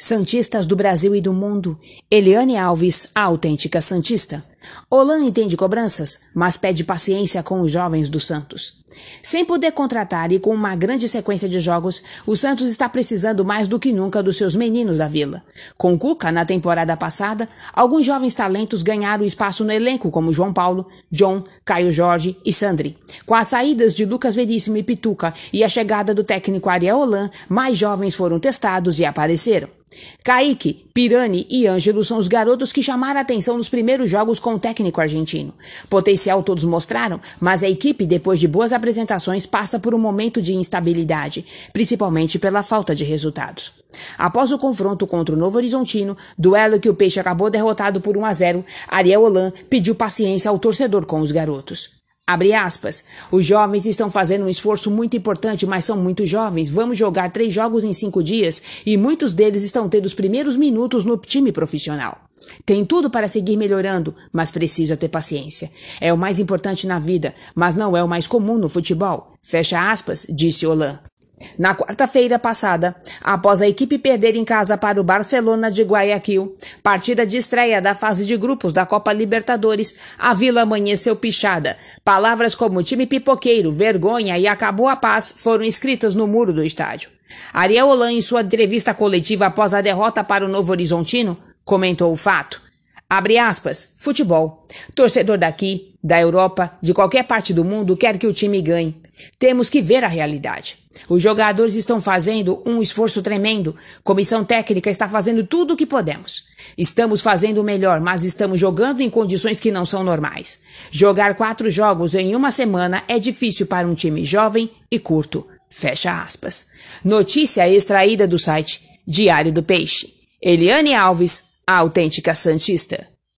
Santistas do Brasil e do mundo, Eliane Alves, a autêntica Santista. Olan entende cobranças, mas pede paciência com os jovens do Santos. Sem poder contratar e com uma grande sequência de jogos, o Santos está precisando mais do que nunca dos seus meninos da vila. Com Cuca, na temporada passada, alguns jovens talentos ganharam espaço no elenco, como João Paulo, John, Caio Jorge e Sandri. Com as saídas de Lucas Veríssimo e Pituca e a chegada do técnico Ariel Olan, mais jovens foram testados e apareceram. Kaique, Pirani e Ângelo são os garotos que chamaram a atenção nos primeiros jogos com o técnico argentino. Potencial todos mostraram, mas a equipe, depois de boas apresentações, passa por um momento de instabilidade, principalmente pela falta de resultados. Após o confronto contra o Novo Horizontino, duelo que o Peixe acabou derrotado por 1 a 0, Ariel Holan pediu paciência ao torcedor com os garotos. Abre aspas. Os jovens estão fazendo um esforço muito importante, mas são muito jovens. Vamos jogar três jogos em cinco dias e muitos deles estão tendo os primeiros minutos no time profissional. Tem tudo para seguir melhorando, mas precisa ter paciência. É o mais importante na vida, mas não é o mais comum no futebol. Fecha aspas, disse Olan. Na quarta-feira passada, após a equipe perder em casa para o Barcelona de Guayaquil, partida de estreia da fase de grupos da Copa Libertadores, a Vila amanheceu pichada. Palavras como time pipoqueiro, vergonha e acabou a paz foram escritas no muro do estádio. Ariel Holan, em sua entrevista coletiva após a derrota para o Novo Horizontino, comentou o fato. Abre aspas, futebol. Torcedor daqui, da Europa, de qualquer parte do mundo quer que o time ganhe. Temos que ver a realidade. Os jogadores estão fazendo um esforço tremendo. Comissão técnica está fazendo tudo o que podemos. Estamos fazendo o melhor, mas estamos jogando em condições que não são normais. Jogar quatro jogos em uma semana é difícil para um time jovem e curto. Fecha aspas. Notícia extraída do site Diário do Peixe. Eliane Alves, a autêntica Santista.